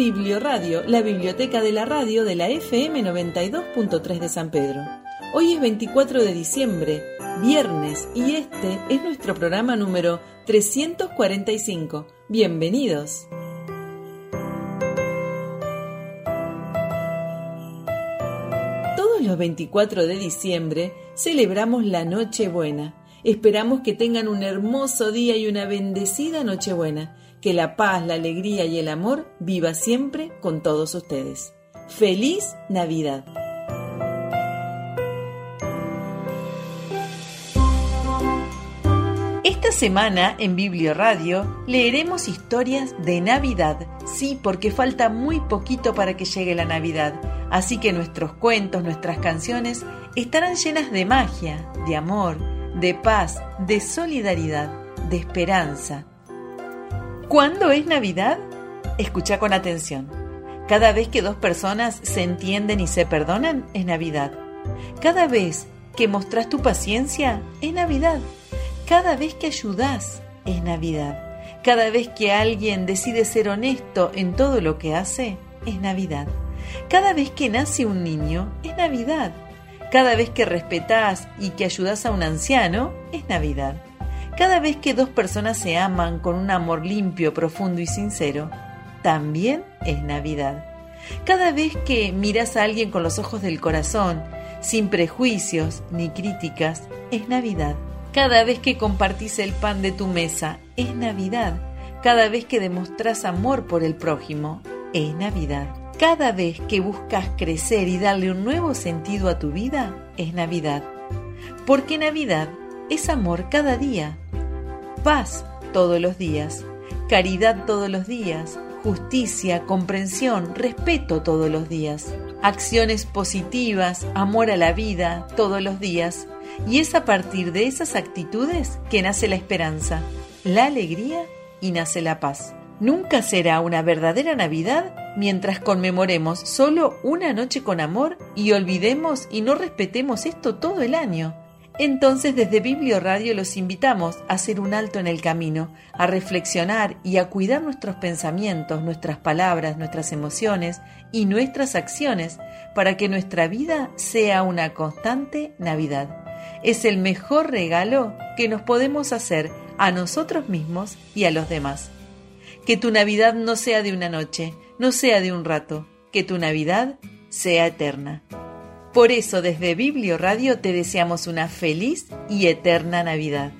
Biblioradio, la biblioteca de la radio de la FM 92.3 de San Pedro. Hoy es 24 de diciembre, viernes, y este es nuestro programa número 345. Bienvenidos. Todos los 24 de diciembre celebramos la Nochebuena. Esperamos que tengan un hermoso día y una bendecida Nochebuena que la paz, la alegría y el amor viva siempre con todos ustedes. ¡Feliz Navidad! Esta semana en Biblio Radio leeremos historias de Navidad. Sí, porque falta muy poquito para que llegue la Navidad. Así que nuestros cuentos, nuestras canciones estarán llenas de magia, de amor, de paz, de solidaridad, de esperanza, ¿Cuándo es Navidad? Escucha con atención. Cada vez que dos personas se entienden y se perdonan, es Navidad. Cada vez que mostrás tu paciencia, es Navidad. Cada vez que ayudas, es Navidad. Cada vez que alguien decide ser honesto en todo lo que hace, es Navidad. Cada vez que nace un niño, es Navidad. Cada vez que respetás y que ayudas a un anciano, es Navidad. Cada vez que dos personas se aman con un amor limpio, profundo y sincero, también es Navidad. Cada vez que miras a alguien con los ojos del corazón, sin prejuicios ni críticas, es Navidad. Cada vez que compartís el pan de tu mesa, es Navidad. Cada vez que demostrás amor por el prójimo, es Navidad. Cada vez que buscas crecer y darle un nuevo sentido a tu vida, es Navidad. Porque Navidad es amor cada día, paz todos los días, caridad todos los días, justicia, comprensión, respeto todos los días, acciones positivas, amor a la vida todos los días. Y es a partir de esas actitudes que nace la esperanza, la alegría y nace la paz. Nunca será una verdadera Navidad mientras conmemoremos solo una noche con amor y olvidemos y no respetemos esto todo el año. Entonces desde Biblio Radio los invitamos a hacer un alto en el camino, a reflexionar y a cuidar nuestros pensamientos, nuestras palabras, nuestras emociones y nuestras acciones para que nuestra vida sea una constante Navidad. Es el mejor regalo que nos podemos hacer a nosotros mismos y a los demás. Que tu Navidad no sea de una noche, no sea de un rato, que tu Navidad sea eterna. Por eso desde Biblio Radio te deseamos una feliz y eterna Navidad.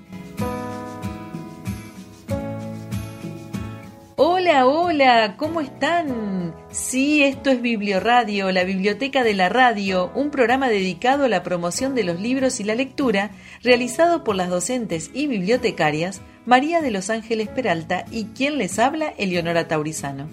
Hola, hola, ¿cómo están? Sí, esto es Biblio Radio, la biblioteca de la radio, un programa dedicado a la promoción de los libros y la lectura, realizado por las docentes y bibliotecarias María de los Ángeles Peralta y quien les habla, Eleonora Taurizano.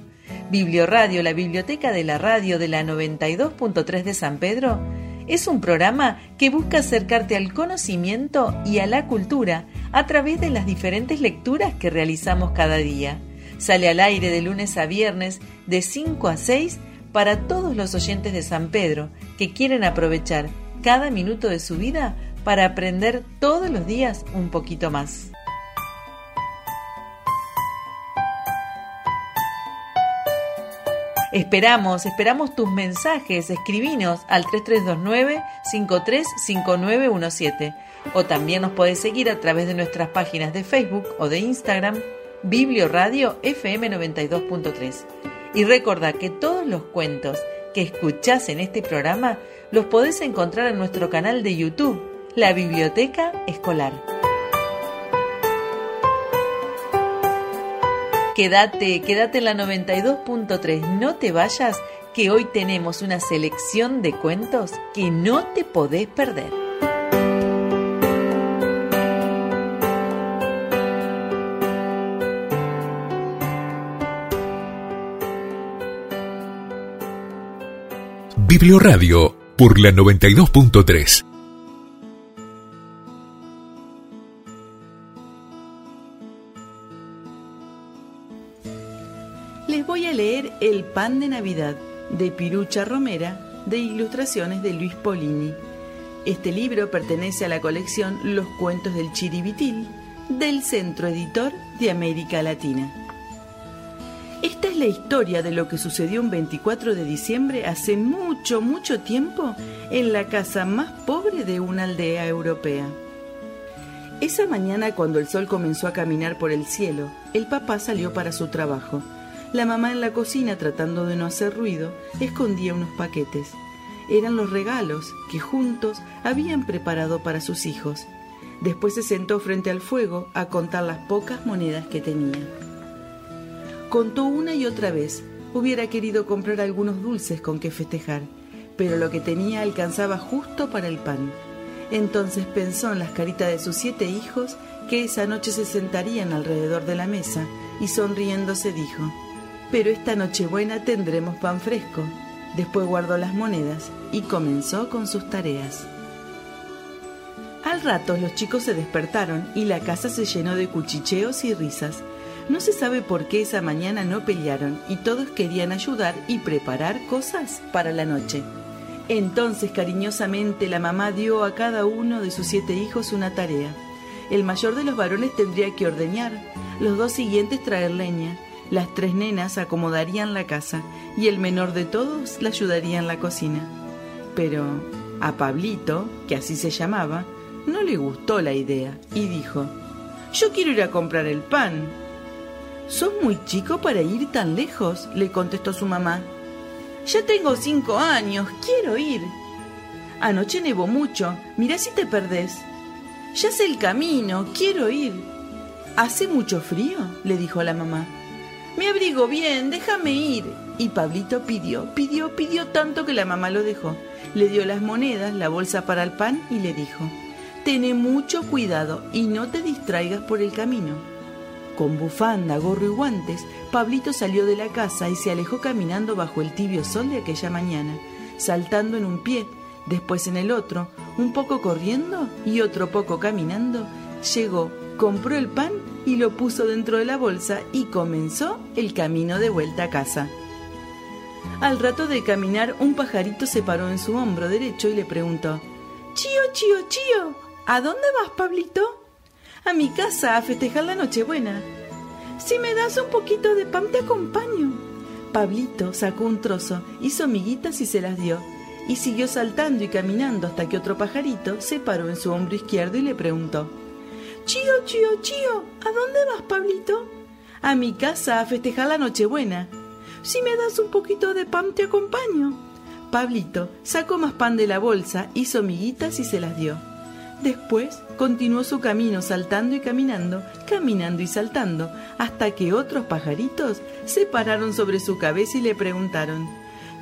Biblioradio, la biblioteca de la radio de la 92.3 de San Pedro, es un programa que busca acercarte al conocimiento y a la cultura a través de las diferentes lecturas que realizamos cada día. Sale al aire de lunes a viernes de 5 a 6 para todos los oyentes de San Pedro que quieren aprovechar cada minuto de su vida para aprender todos los días un poquito más. Esperamos, esperamos tus mensajes. Escribinos al 3329-535917. O también nos podés seguir a través de nuestras páginas de Facebook o de Instagram, Biblio Radio FM 92.3. Y recuerda que todos los cuentos que escuchás en este programa los podés encontrar en nuestro canal de YouTube, La Biblioteca Escolar. Quédate, quédate en la 92.3, no te vayas, que hoy tenemos una selección de cuentos que no te podés perder. Biblioradio por la 92.3. El pan de Navidad de Pirucha Romera de ilustraciones de Luis Polini. Este libro pertenece a la colección Los cuentos del Chiribitil del Centro Editor de América Latina. Esta es la historia de lo que sucedió un 24 de diciembre hace mucho, mucho tiempo en la casa más pobre de una aldea europea. Esa mañana cuando el sol comenzó a caminar por el cielo, el papá salió para su trabajo. La mamá en la cocina, tratando de no hacer ruido, escondía unos paquetes. Eran los regalos que juntos habían preparado para sus hijos. Después se sentó frente al fuego a contar las pocas monedas que tenía. Contó una y otra vez. Hubiera querido comprar algunos dulces con que festejar, pero lo que tenía alcanzaba justo para el pan. Entonces pensó en las caritas de sus siete hijos que esa noche se sentarían alrededor de la mesa y sonriéndose dijo, pero esta Nochebuena tendremos pan fresco. Después guardó las monedas y comenzó con sus tareas. Al rato los chicos se despertaron y la casa se llenó de cuchicheos y risas. No se sabe por qué esa mañana no pelearon y todos querían ayudar y preparar cosas para la noche. Entonces cariñosamente la mamá dio a cada uno de sus siete hijos una tarea. El mayor de los varones tendría que ordeñar, los dos siguientes traer leña, las tres nenas acomodarían la casa y el menor de todos la ayudaría en la cocina. Pero a Pablito, que así se llamaba, no le gustó la idea y dijo, Yo quiero ir a comprar el pan. «¿Son muy chico para ir tan lejos, le contestó su mamá. Ya tengo cinco años, quiero ir. Anoche nevó mucho, mira si te perdés. Ya sé el camino, quiero ir. ¿Hace mucho frío? le dijo la mamá. Me abrigo bien, déjame ir. Y Pablito pidió, pidió, pidió tanto que la mamá lo dejó. Le dio las monedas, la bolsa para el pan y le dijo, Ten mucho cuidado y no te distraigas por el camino. Con bufanda, gorro y guantes, Pablito salió de la casa y se alejó caminando bajo el tibio sol de aquella mañana, saltando en un pie, después en el otro, un poco corriendo y otro poco caminando, llegó, compró el pan y lo puso dentro de la bolsa y comenzó el camino de vuelta a casa. Al rato de caminar, un pajarito se paró en su hombro derecho y le preguntó, Chío, chío, chío, ¿a dónde vas, Pablito? a mi casa a festejar la Nochebuena. Si me das un poquito de pan te acompaño. Pablito sacó un trozo, hizo miguitas y se las dio, y siguió saltando y caminando hasta que otro pajarito se paró en su hombro izquierdo y le preguntó Chío, chío, chío, ¿a dónde vas, Pablito? A mi casa a festejar la Nochebuena. Si me das un poquito de pan te acompaño. Pablito sacó más pan de la bolsa, hizo miguitas y se las dio. Después continuó su camino saltando y caminando, caminando y saltando, hasta que otros pajaritos se pararon sobre su cabeza y le preguntaron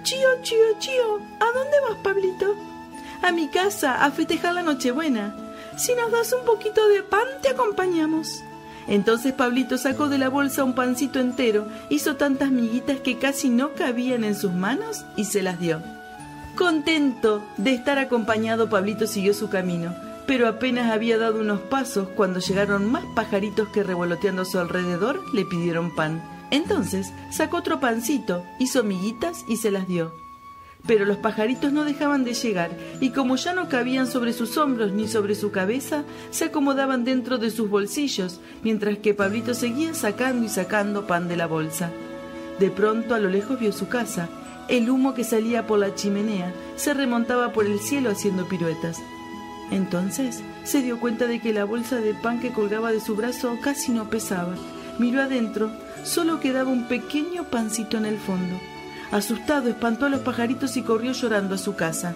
Chío, chío, chío, ¿a dónde vas, Pablito? A mi casa, a festejar la Nochebuena. Si nos das un poquito de pan, te acompañamos. Entonces Pablito sacó de la bolsa un pancito entero, hizo tantas miguitas que casi no cabían en sus manos y se las dio. Contento de estar acompañado, Pablito siguió su camino pero apenas había dado unos pasos cuando llegaron más pajaritos que revoloteando a su alrededor le pidieron pan. Entonces sacó otro pancito, hizo miguitas y se las dio. Pero los pajaritos no dejaban de llegar, y como ya no cabían sobre sus hombros ni sobre su cabeza, se acomodaban dentro de sus bolsillos, mientras que Pablito seguía sacando y sacando pan de la bolsa. De pronto a lo lejos vio su casa. El humo que salía por la chimenea se remontaba por el cielo haciendo piruetas. Entonces se dio cuenta de que la bolsa de pan que colgaba de su brazo casi no pesaba. Miró adentro, solo quedaba un pequeño pancito en el fondo. Asustado, espantó a los pajaritos y corrió llorando a su casa.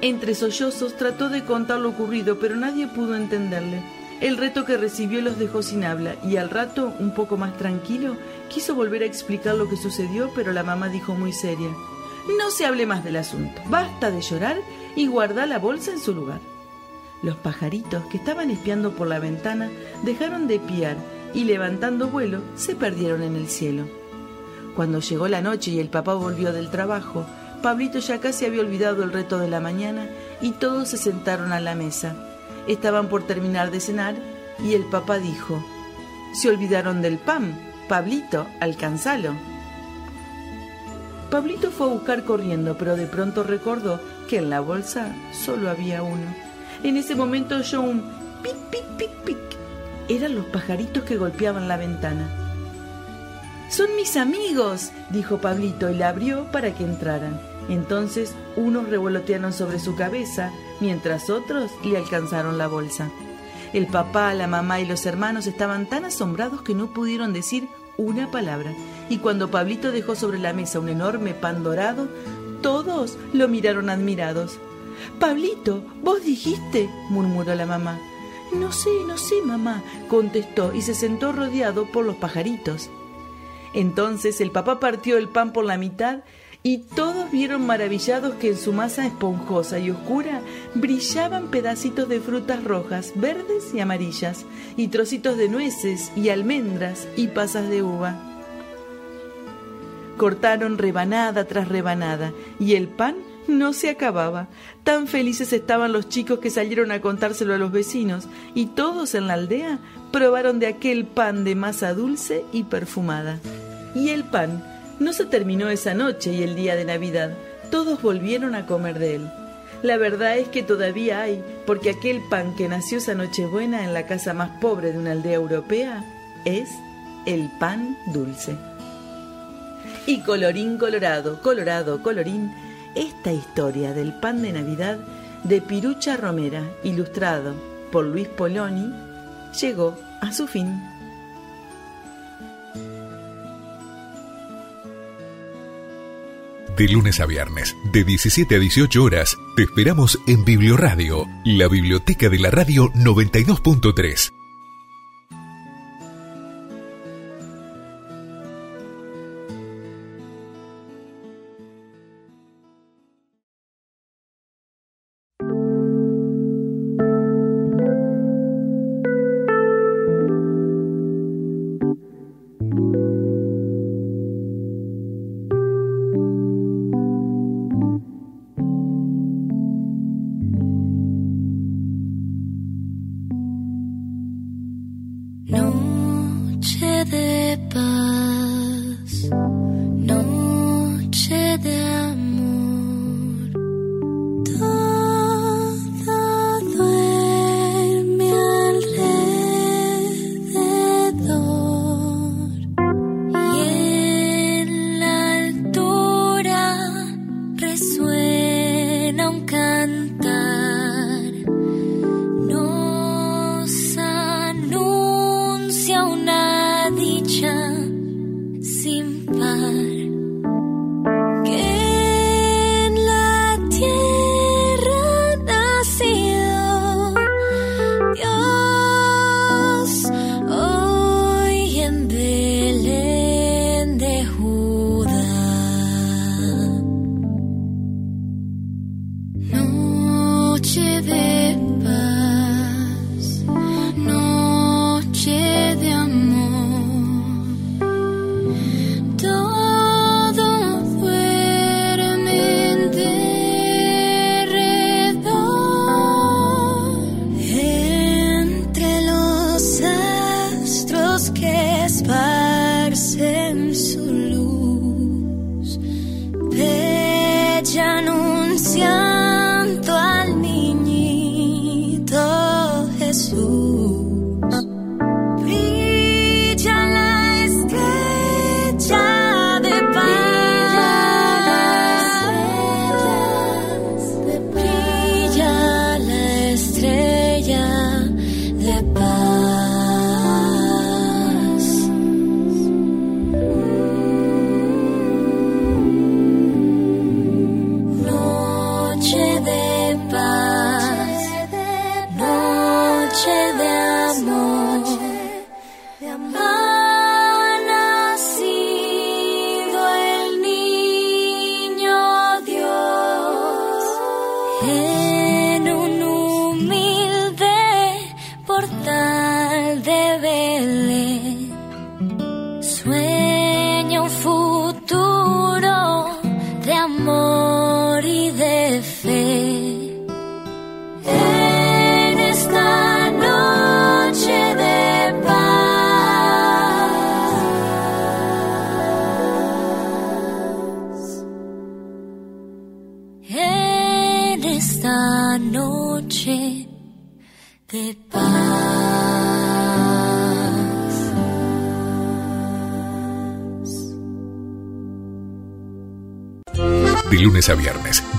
Entre sollozos trató de contar lo ocurrido, pero nadie pudo entenderle. El reto que recibió los dejó sin habla y al rato, un poco más tranquilo, quiso volver a explicar lo que sucedió, pero la mamá dijo muy seria, No se hable más del asunto, basta de llorar y guardá la bolsa en su lugar. Los pajaritos que estaban espiando por la ventana dejaron de piar y levantando vuelo se perdieron en el cielo. Cuando llegó la noche y el papá volvió del trabajo, Pablito ya casi había olvidado el reto de la mañana y todos se sentaron a la mesa. Estaban por terminar de cenar y el papá dijo, Se olvidaron del pan. Pablito, alcanzalo. Pablito fue a buscar corriendo, pero de pronto recordó que en la bolsa solo había uno. En ese momento oyó un pic, pic, pic, pic. Eran los pajaritos que golpeaban la ventana. Son mis amigos, dijo Pablito y la abrió para que entraran. Entonces unos revolotearon sobre su cabeza, mientras otros le alcanzaron la bolsa. El papá, la mamá y los hermanos estaban tan asombrados que no pudieron decir una palabra. Y cuando Pablito dejó sobre la mesa un enorme pan dorado, todos lo miraron admirados. Pablito, vos dijiste, murmuró la mamá. No sé, no sé, mamá, contestó y se sentó rodeado por los pajaritos. Entonces el papá partió el pan por la mitad y todos vieron maravillados que en su masa esponjosa y oscura brillaban pedacitos de frutas rojas, verdes y amarillas, y trocitos de nueces y almendras y pasas de uva. Cortaron rebanada tras rebanada y el pan no se acababa. Tan felices estaban los chicos que salieron a contárselo a los vecinos y todos en la aldea probaron de aquel pan de masa dulce y perfumada. Y el pan no se terminó esa noche y el día de Navidad. Todos volvieron a comer de él. La verdad es que todavía hay, porque aquel pan que nació esa Nochebuena en la casa más pobre de una aldea europea es el pan dulce. Y colorín colorado, colorado, colorín, esta historia del pan de Navidad de Pirucha Romera, ilustrado por Luis Poloni, llegó a su fin. De lunes a viernes, de 17 a 18 horas, te esperamos en Biblioradio, la biblioteca de la radio 92.3.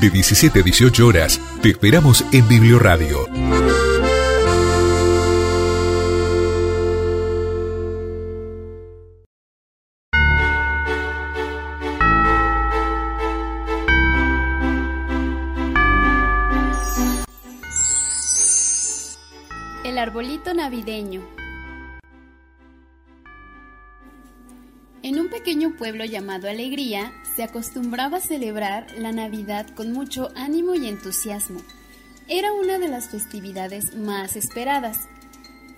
de 17 a 18 horas, te esperamos en Biblioradio. El arbolito navideño. En un pequeño pueblo llamado Alegría se acostumbraba a celebrar la Navidad con mucho ánimo y entusiasmo. Era una de las festividades más esperadas.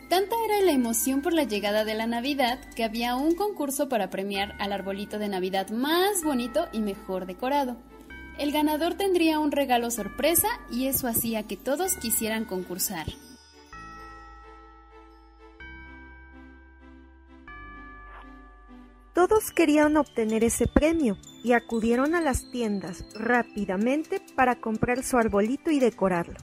Tanta era la emoción por la llegada de la Navidad que había un concurso para premiar al arbolito de Navidad más bonito y mejor decorado. El ganador tendría un regalo sorpresa y eso hacía que todos quisieran concursar. Todos querían obtener ese premio y acudieron a las tiendas rápidamente para comprar su arbolito y decorarlo.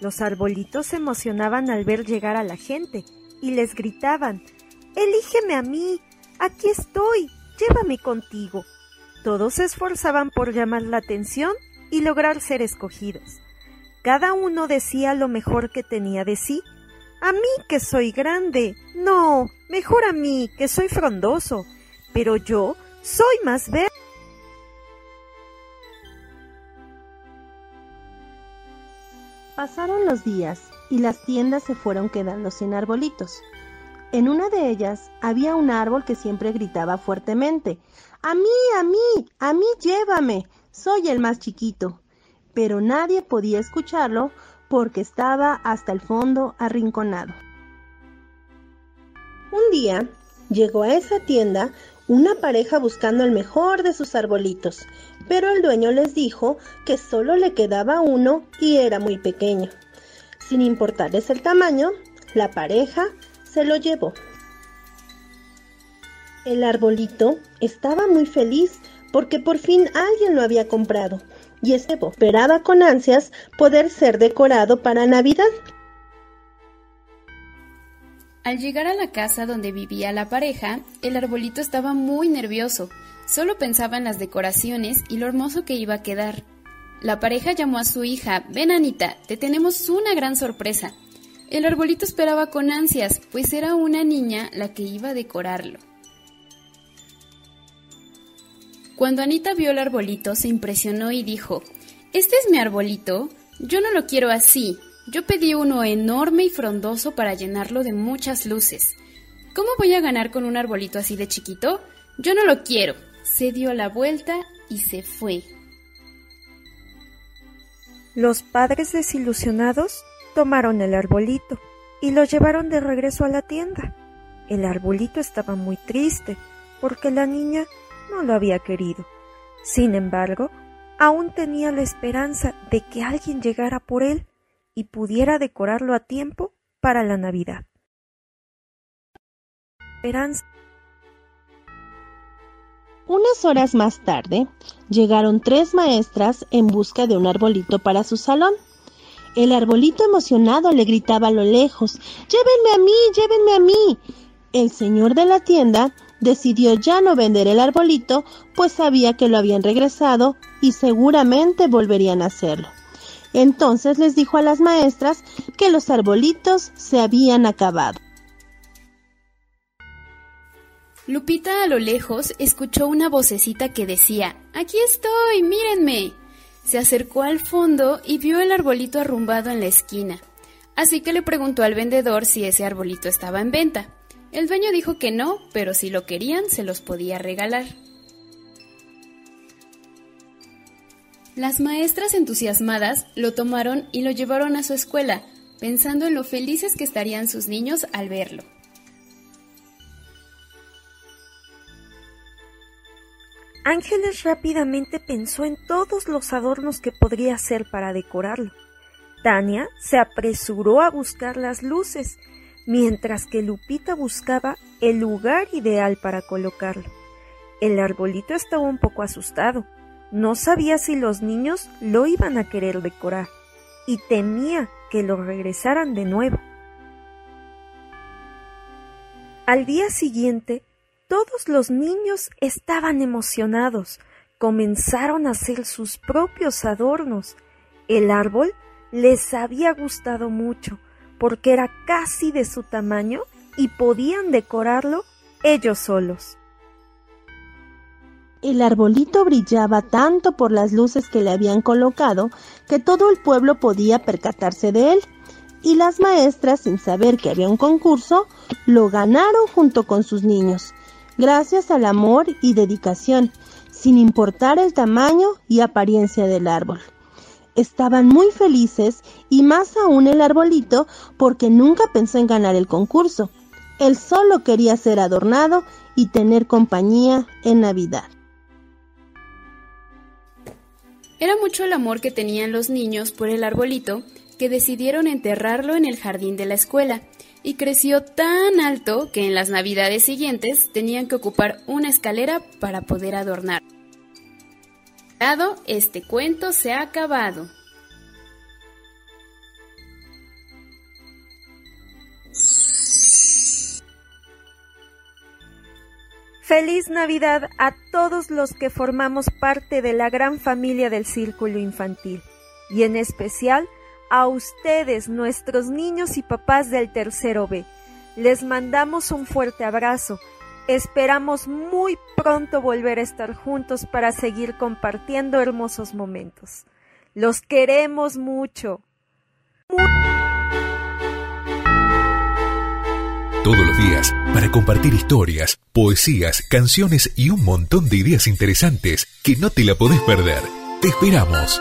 Los arbolitos se emocionaban al ver llegar a la gente y les gritaban, Elígeme a mí, aquí estoy, llévame contigo. Todos se esforzaban por llamar la atención y lograr ser escogidos. Cada uno decía lo mejor que tenía de sí. A mí que soy grande. No, mejor a mí que soy frondoso pero yo soy más verde. Pasaron los días y las tiendas se fueron quedando sin arbolitos. En una de ellas había un árbol que siempre gritaba fuertemente, A mí, a mí, a mí llévame, soy el más chiquito. Pero nadie podía escucharlo porque estaba hasta el fondo arrinconado. Un día llegó a esa tienda una pareja buscando el mejor de sus arbolitos, pero el dueño les dijo que solo le quedaba uno y era muy pequeño. Sin importarles el tamaño, la pareja se lo llevó. El arbolito estaba muy feliz porque por fin alguien lo había comprado y esperaba con ansias poder ser decorado para Navidad. Al llegar a la casa donde vivía la pareja, el arbolito estaba muy nervioso. Solo pensaba en las decoraciones y lo hermoso que iba a quedar. La pareja llamó a su hija, ven Anita, te tenemos una gran sorpresa. El arbolito esperaba con ansias, pues era una niña la que iba a decorarlo. Cuando Anita vio el arbolito, se impresionó y dijo, ¿Este es mi arbolito? Yo no lo quiero así, yo pedí uno enorme y frondoso para llenarlo de muchas luces. ¿Cómo voy a ganar con un arbolito así de chiquito? Yo no lo quiero. Se dio la vuelta y se fue. Los padres desilusionados tomaron el arbolito y lo llevaron de regreso a la tienda. El arbolito estaba muy triste porque la niña no lo había querido. Sin embargo, aún tenía la esperanza de que alguien llegara por él y pudiera decorarlo a tiempo para la Navidad. Esperanza. Unas horas más tarde, llegaron tres maestras en busca de un arbolito para su salón. El arbolito emocionado le gritaba a lo lejos, Llévenme a mí, llévenme a mí. El señor de la tienda decidió ya no vender el arbolito, pues sabía que lo habían regresado y seguramente volverían a hacerlo. Entonces les dijo a las maestras que los arbolitos se habían acabado. Lupita a lo lejos escuchó una vocecita que decía, Aquí estoy, mírenme. Se acercó al fondo y vio el arbolito arrumbado en la esquina. Así que le preguntó al vendedor si ese arbolito estaba en venta. El dueño dijo que no, pero si lo querían se los podía regalar. Las maestras entusiasmadas lo tomaron y lo llevaron a su escuela, pensando en lo felices que estarían sus niños al verlo. Ángeles rápidamente pensó en todos los adornos que podría hacer para decorarlo. Tania se apresuró a buscar las luces, mientras que Lupita buscaba el lugar ideal para colocarlo. El arbolito estaba un poco asustado, no sabía si los niños lo iban a querer decorar. y temía que lo regresaran de nuevo. Al día siguiente, todos los niños estaban emocionados, comenzaron a hacer sus propios adornos. El árbol les había gustado mucho, porque era casi de su tamaño y podían decorarlo ellos solos. El arbolito brillaba tanto por las luces que le habían colocado que todo el pueblo podía percatarse de él, y las maestras, sin saber que había un concurso, lo ganaron junto con sus niños, gracias al amor y dedicación, sin importar el tamaño y apariencia del árbol. Estaban muy felices y más aún el arbolito porque nunca pensó en ganar el concurso. Él solo quería ser adornado y tener compañía en Navidad. Era mucho el amor que tenían los niños por el arbolito que decidieron enterrarlo en el jardín de la escuela y creció tan alto que en las navidades siguientes tenían que ocupar una escalera para poder adornar. Este cuento se ha acabado. Feliz Navidad a todos los que formamos parte de la gran familia del Círculo Infantil y en especial a ustedes, nuestros niños y papás del tercero B. Les mandamos un fuerte abrazo. Esperamos muy pronto volver a estar juntos para seguir compartiendo hermosos momentos. Los queremos mucho. Todos los días para compartir historias, poesías, canciones y un montón de ideas interesantes que no te la podés perder. Te esperamos.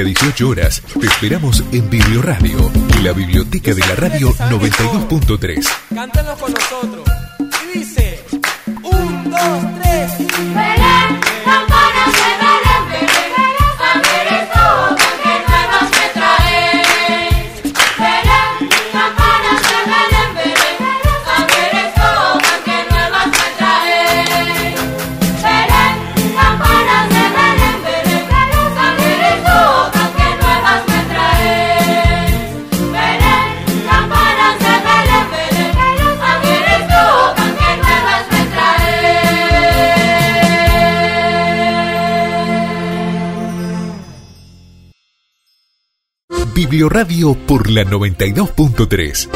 A 18 horas te esperamos en Radio y la biblioteca de la radio 92.3. Cántanos con nosotros. Y dice: 1, 2, 3. Biblioradio por la 92.3.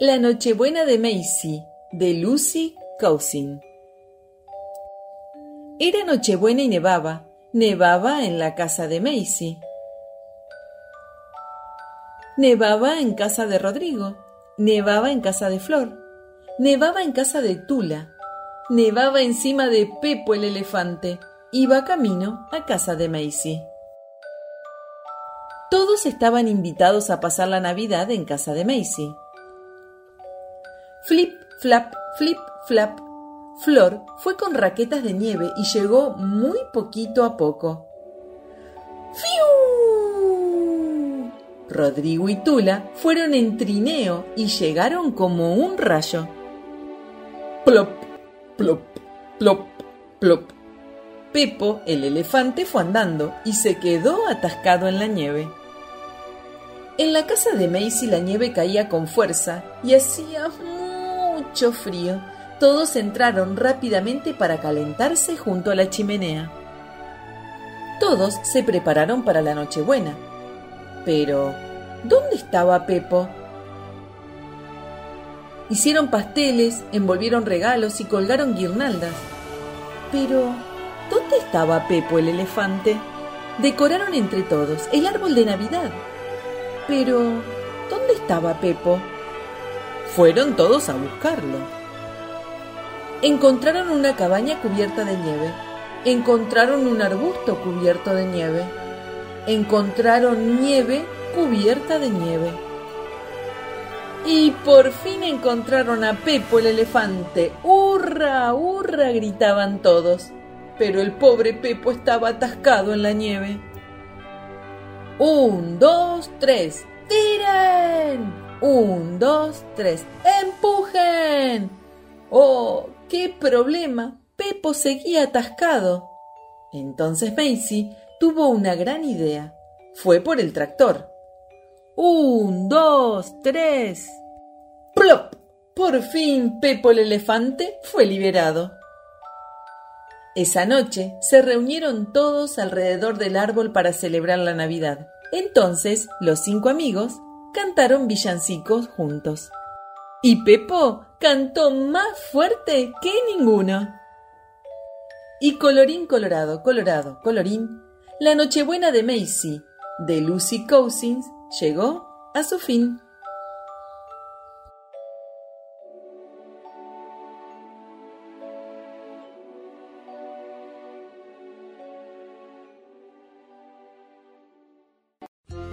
La Nochebuena de Macy, de Lucy Cousin. Era Nochebuena y nevaba. Nevaba en la casa de Macy. Nevaba en casa de Rodrigo. Nevaba en casa de Flor. Nevaba en casa de Tula. Nevaba encima de Pepo el elefante. Iba camino a casa de Macy. Todos estaban invitados a pasar la Navidad en casa de Macy. Flip, flap, flip, flap. Flor fue con raquetas de nieve y llegó muy poquito a poco. ¡Fiu! Rodrigo y Tula fueron en trineo y llegaron como un rayo. Plop, plop, plop, plop. Pepo, el elefante, fue andando y se quedó atascado en la nieve. En la casa de Macy la nieve caía con fuerza y hacía mucho frío. Todos entraron rápidamente para calentarse junto a la chimenea. Todos se prepararon para la Nochebuena. Pero, ¿dónde estaba Pepo? Hicieron pasteles, envolvieron regalos y colgaron guirnaldas. Pero, ¿dónde estaba Pepo el elefante? Decoraron entre todos el árbol de Navidad. Pero, ¿dónde estaba Pepo? Fueron todos a buscarlo. Encontraron una cabaña cubierta de nieve. Encontraron un arbusto cubierto de nieve. Encontraron nieve cubierta de nieve. Y por fin encontraron a Pepo el elefante. ¡Hurra! ¡Hurra! gritaban todos. Pero el pobre Pepo estaba atascado en la nieve. Un, dos, tres. ¡Tiren! Un, dos, tres. ¡Empujen! ¡Oh! ¡Qué problema! Pepo seguía atascado. Entonces Macy tuvo una gran idea. Fue por el tractor. Un, dos, tres. ¡Plop! Por fin Pepo el elefante fue liberado. Esa noche se reunieron todos alrededor del árbol para celebrar la Navidad. Entonces los cinco amigos cantaron villancicos juntos. Y Pepo cantó más fuerte que ninguno. Y colorín colorado, colorado, colorín, la Nochebuena de Macy, de Lucy Cousins, llegó a su fin.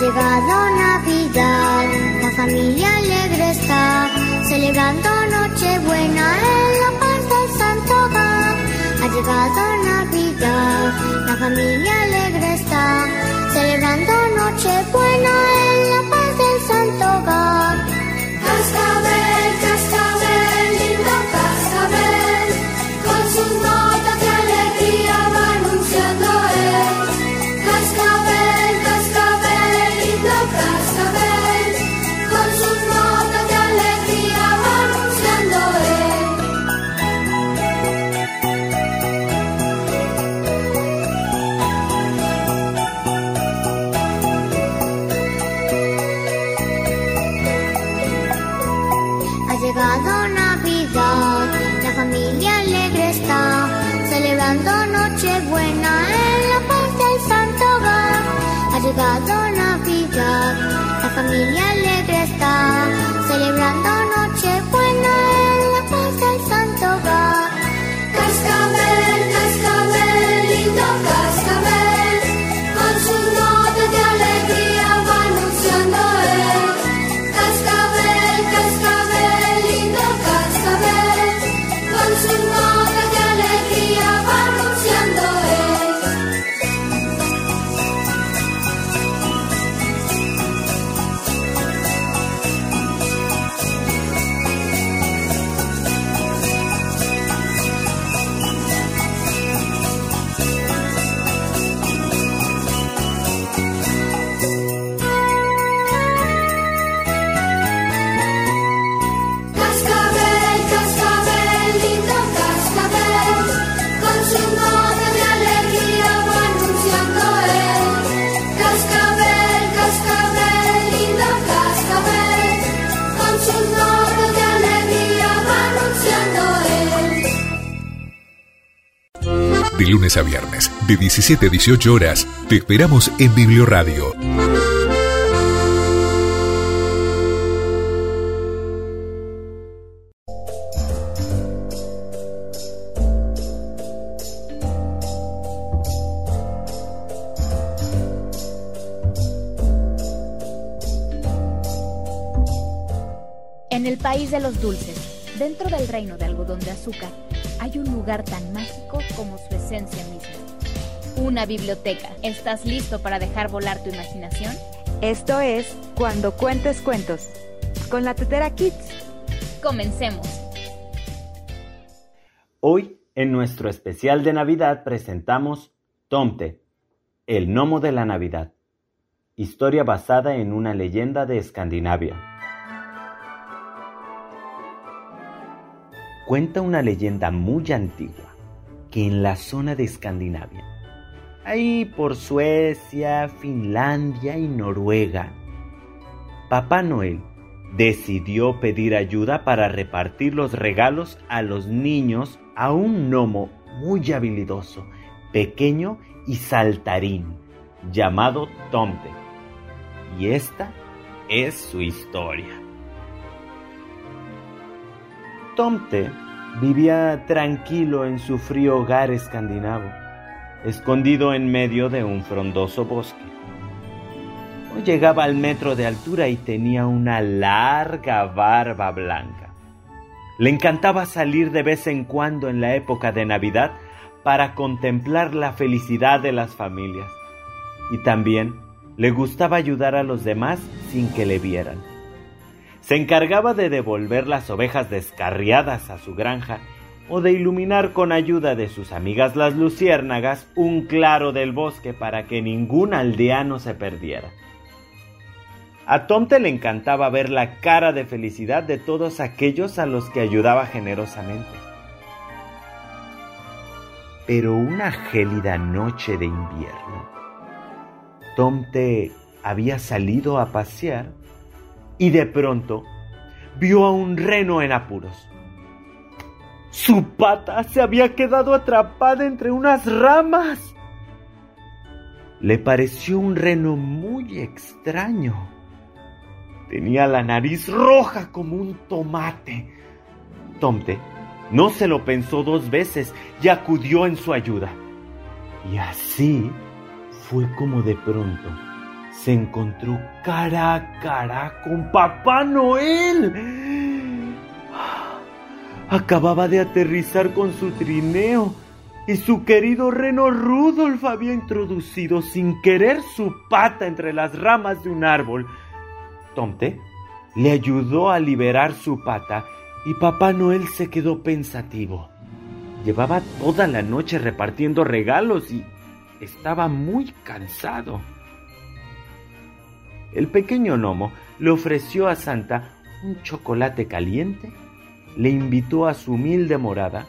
Llegado Navidad, la familia alegre está, celebrando Nochebuena en la paz del Santo Hogar. Ha llegado Navidad, la familia alegre está, celebrando Nochebuena en la paz del Santo Hogar. De 17 a 18 horas, te esperamos en Biblioradio. En el país de los dulces, dentro del reino de algodón de azúcar, hay un lugar tan biblioteca. ¿Estás listo para dejar volar tu imaginación? Esto es Cuando Cuentes Cuentos, con la Tetera Kids. Comencemos. Hoy, en nuestro especial de Navidad, presentamos Tomte, el gnomo de la Navidad. Historia basada en una leyenda de Escandinavia. Cuenta una leyenda muy antigua que en la zona de Escandinavia, ahí por Suecia, Finlandia y Noruega, Papá Noel decidió pedir ayuda para repartir los regalos a los niños a un gnomo muy habilidoso, pequeño y saltarín, llamado Tomte. Y esta es su historia. Tomte vivía tranquilo en su frío hogar escandinavo, escondido en medio de un frondoso bosque. No llegaba al metro de altura y tenía una larga barba blanca. Le encantaba salir de vez en cuando en la época de Navidad para contemplar la felicidad de las familias. Y también le gustaba ayudar a los demás sin que le vieran. Se encargaba de devolver las ovejas descarriadas a su granja o de iluminar con ayuda de sus amigas las luciérnagas un claro del bosque para que ningún aldeano se perdiera. A Tomte le encantaba ver la cara de felicidad de todos aquellos a los que ayudaba generosamente. Pero una gélida noche de invierno, Tomte había salido a pasear y de pronto vio a un reno en apuros. Su pata se había quedado atrapada entre unas ramas. Le pareció un reno muy extraño. Tenía la nariz roja como un tomate. Tomte no se lo pensó dos veces y acudió en su ayuda. Y así fue como de pronto se encontró cara a cara con Papá Noel. Acababa de aterrizar con su trineo y su querido reno Rudolf había introducido sin querer su pata entre las ramas de un árbol. Tomte le ayudó a liberar su pata y Papá Noel se quedó pensativo. Llevaba toda la noche repartiendo regalos y estaba muy cansado. El pequeño gnomo le ofreció a Santa un chocolate caliente, le invitó a su humilde morada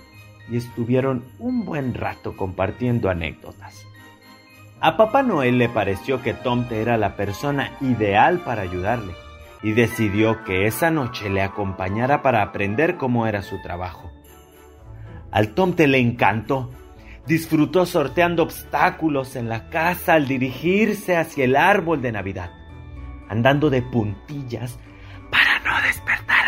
y estuvieron un buen rato compartiendo anécdotas. A Papá Noel le pareció que Tomte era la persona ideal para ayudarle y decidió que esa noche le acompañara para aprender cómo era su trabajo. Al Tomte le encantó. Disfrutó sorteando obstáculos en la casa al dirigirse hacia el árbol de Navidad andando de puntillas para no despertar.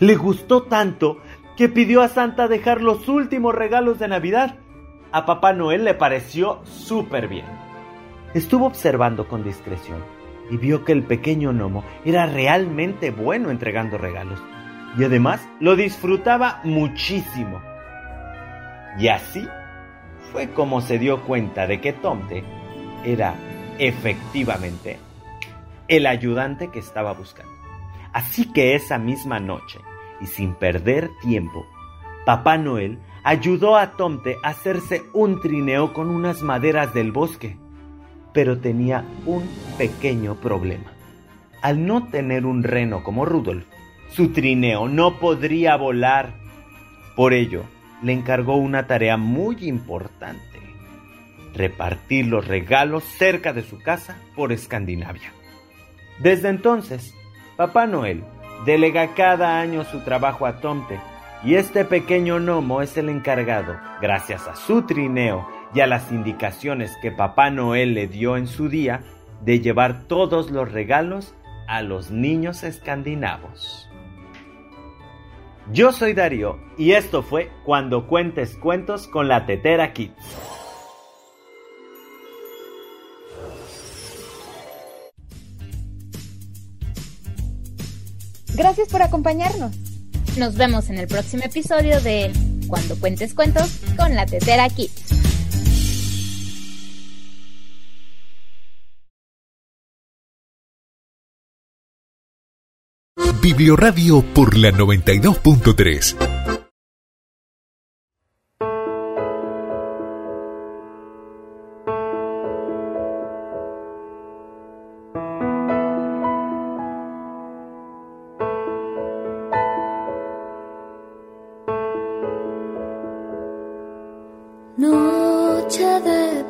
Le gustó tanto que pidió a Santa dejar los últimos regalos de Navidad. A Papá Noel le pareció súper bien. Estuvo observando con discreción y vio que el pequeño gnomo era realmente bueno entregando regalos y además lo disfrutaba muchísimo. Y así fue como se dio cuenta de que Tomte era efectivamente el ayudante que estaba buscando. Así que esa misma noche, y sin perder tiempo, Papá Noel ayudó a Tomte a hacerse un trineo con unas maderas del bosque, pero tenía un pequeño problema. Al no tener un reno como Rudolf, su trineo no podría volar. Por ello, le encargó una tarea muy importante repartir los regalos cerca de su casa por Escandinavia. Desde entonces, Papá Noel delega cada año su trabajo a Tomte Y este pequeño gnomo es el encargado, gracias a su trineo y a las indicaciones que Papá Noel le dio en su día, de llevar todos los regalos a los niños escandinavos. Yo soy Darío y esto fue Cuando Cuentes Cuentos con la Tetera Kids. Gracias por acompañarnos. Nos vemos en el próximo episodio de Cuando Cuentes Cuentos con la Tetera Kids. Biblioradio por la 92.3. each other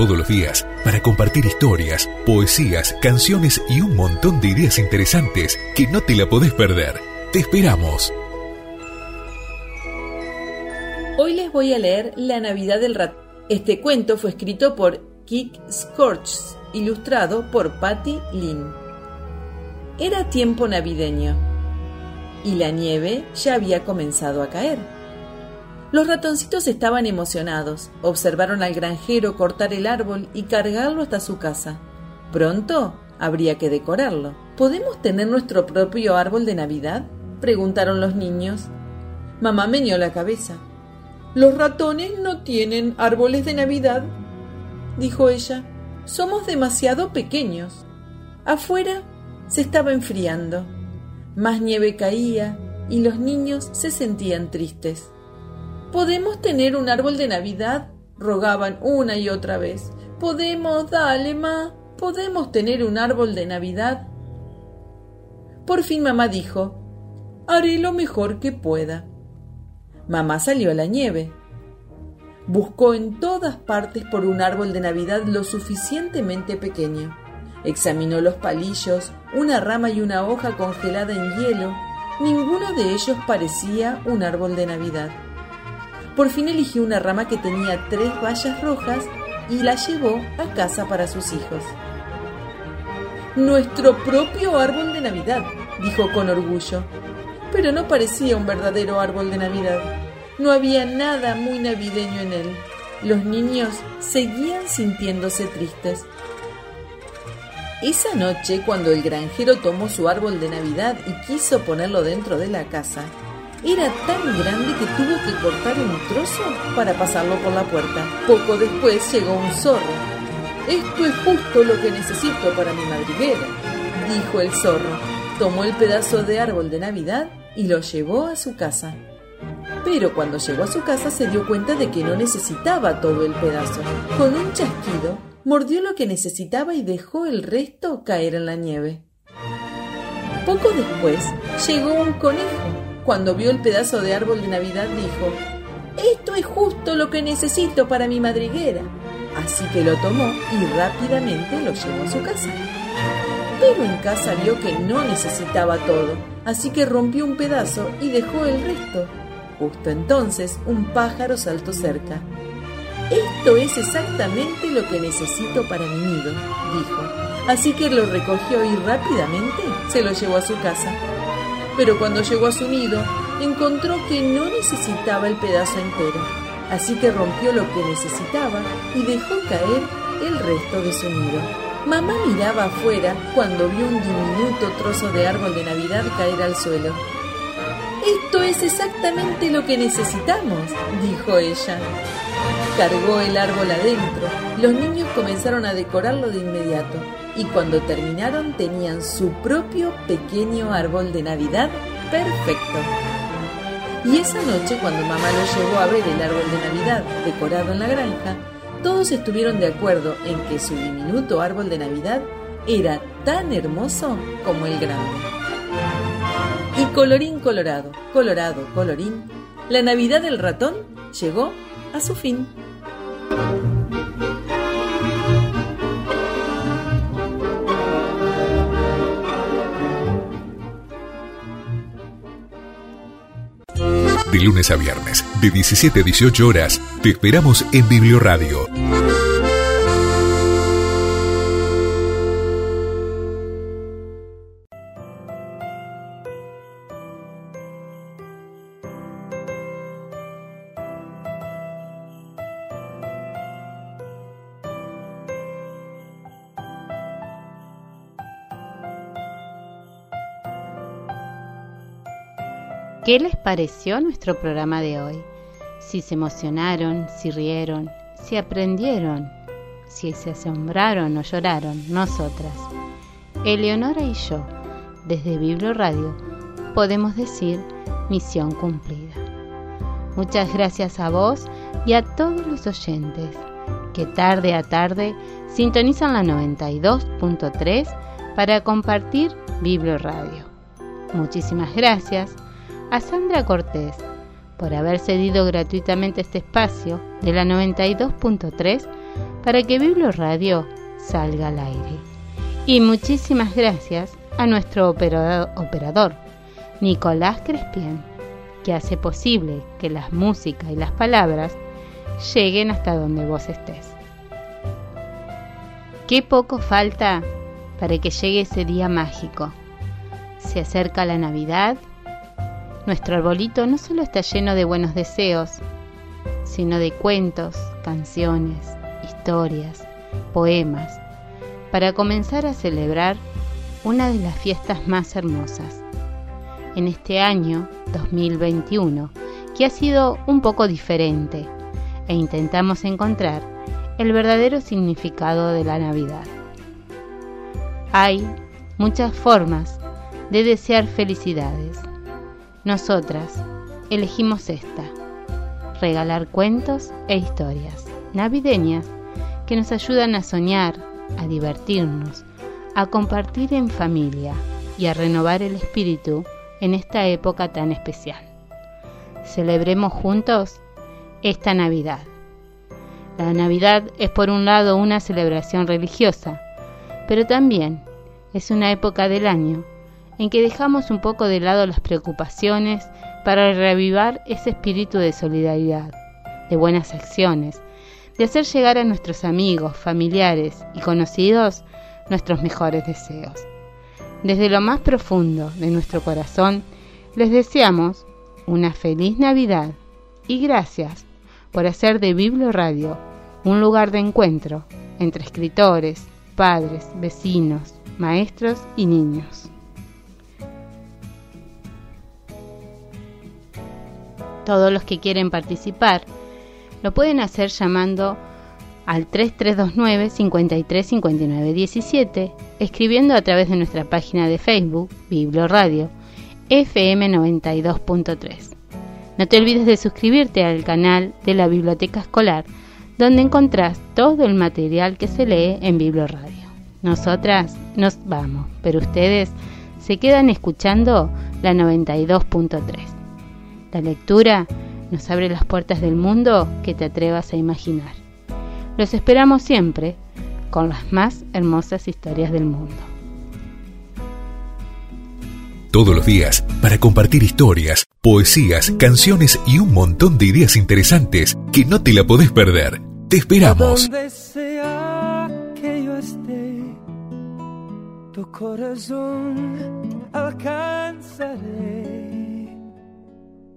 Todos los días para compartir historias, poesías, canciones y un montón de ideas interesantes que no te la podés perder. Te esperamos. Hoy les voy a leer La Navidad del Rat. Este cuento fue escrito por Kik Scorch, ilustrado por Patty Lynn. Era tiempo navideño y la nieve ya había comenzado a caer. Los ratoncitos estaban emocionados. Observaron al granjero cortar el árbol y cargarlo hasta su casa. Pronto habría que decorarlo. ¿Podemos tener nuestro propio árbol de Navidad? preguntaron los niños. Mamá meñó la cabeza. Los ratones no tienen árboles de Navidad, dijo ella. Somos demasiado pequeños. Afuera se estaba enfriando. Más nieve caía y los niños se sentían tristes. ¿Podemos tener un árbol de Navidad? rogaban una y otra vez. Podemos, dale, ma. ¿Podemos tener un árbol de Navidad? Por fin mamá dijo, haré lo mejor que pueda. Mamá salió a la nieve. Buscó en todas partes por un árbol de Navidad lo suficientemente pequeño. Examinó los palillos, una rama y una hoja congelada en hielo. Ninguno de ellos parecía un árbol de Navidad. Por fin eligió una rama que tenía tres vallas rojas y la llevó a casa para sus hijos. Nuestro propio árbol de Navidad, dijo con orgullo. Pero no parecía un verdadero árbol de Navidad. No había nada muy navideño en él. Los niños seguían sintiéndose tristes. Esa noche, cuando el granjero tomó su árbol de Navidad y quiso ponerlo dentro de la casa, era tan grande que tuvo que cortar un trozo para pasarlo por la puerta. Poco después llegó un zorro. Esto es justo lo que necesito para mi madriguera, dijo el zorro. Tomó el pedazo de árbol de Navidad y lo llevó a su casa. Pero cuando llegó a su casa se dio cuenta de que no necesitaba todo el pedazo. Con un chasquido, mordió lo que necesitaba y dejó el resto caer en la nieve. Poco después llegó un conejo cuando vio el pedazo de árbol de Navidad dijo, Esto es justo lo que necesito para mi madriguera. Así que lo tomó y rápidamente lo llevó a su casa. Pero en casa vio que no necesitaba todo, así que rompió un pedazo y dejó el resto. Justo entonces un pájaro saltó cerca. Esto es exactamente lo que necesito para mi nido, dijo. Así que lo recogió y rápidamente se lo llevó a su casa pero cuando llegó a su nido encontró que no necesitaba el pedazo entero, así que rompió lo que necesitaba y dejó caer el resto de su nido. Mamá miraba afuera cuando vio un diminuto trozo de árbol de Navidad caer al suelo. Esto es exactamente lo que necesitamos, dijo ella. Cargó el árbol adentro. Los niños comenzaron a decorarlo de inmediato y cuando terminaron tenían su propio pequeño árbol de Navidad perfecto. Y esa noche cuando mamá lo llevó a ver el árbol de Navidad decorado en la granja, todos estuvieron de acuerdo en que su diminuto árbol de Navidad era tan hermoso como el grande. Y colorín colorado, colorado, colorín, la Navidad del ratón llegó a su fin. De lunes a viernes, de 17 a 18 horas, te esperamos en Biblioradio ¿Qué les pareció nuestro programa de hoy? Si se emocionaron, si rieron, si aprendieron, si se asombraron o lloraron, nosotras, Eleonora y yo, desde Biblo Radio, podemos decir misión cumplida. Muchas gracias a vos y a todos los oyentes que tarde a tarde sintonizan la 92.3 para compartir Biblo Radio. Muchísimas gracias a Sandra Cortés por haber cedido gratuitamente este espacio de la 92.3 para que Biblo Radio salga al aire. Y muchísimas gracias a nuestro operador, Nicolás Crespien, que hace posible que las músicas y las palabras lleguen hasta donde vos estés. Qué poco falta para que llegue ese día mágico. Se acerca la Navidad nuestro arbolito no solo está lleno de buenos deseos, sino de cuentos, canciones, historias, poemas, para comenzar a celebrar una de las fiestas más hermosas. En este año 2021, que ha sido un poco diferente, e intentamos encontrar el verdadero significado de la Navidad. Hay muchas formas de desear felicidades nosotras elegimos esta, regalar cuentos e historias navideñas que nos ayudan a soñar, a divertirnos, a compartir en familia y a renovar el espíritu en esta época tan especial. Celebremos juntos esta Navidad. La Navidad es por un lado una celebración religiosa, pero también es una época del año en que dejamos un poco de lado las preocupaciones para reavivar ese espíritu de solidaridad, de buenas acciones, de hacer llegar a nuestros amigos, familiares y conocidos nuestros mejores deseos. Desde lo más profundo de nuestro corazón, les deseamos una feliz Navidad y gracias por hacer de Biblio Radio un lugar de encuentro entre escritores, padres, vecinos, maestros y niños. Todos los que quieren participar lo pueden hacer llamando al 3329 5359 17, escribiendo a través de nuestra página de Facebook, Biblio Radio, FM 92.3. No te olvides de suscribirte al canal de la Biblioteca Escolar, donde encontrás todo el material que se lee en Biblio Radio. Nosotras nos vamos, pero ustedes se quedan escuchando la 92.3. La lectura nos abre las puertas del mundo que te atrevas a imaginar. Los esperamos siempre con las más hermosas historias del mundo. Todos los días para compartir historias, poesías, canciones y un montón de ideas interesantes que no te la podés perder. Te esperamos. Donde sea que yo esté, tu corazón alcanzaré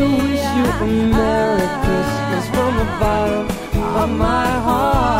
To wish you a Merry Christmas from the bottom of my heart.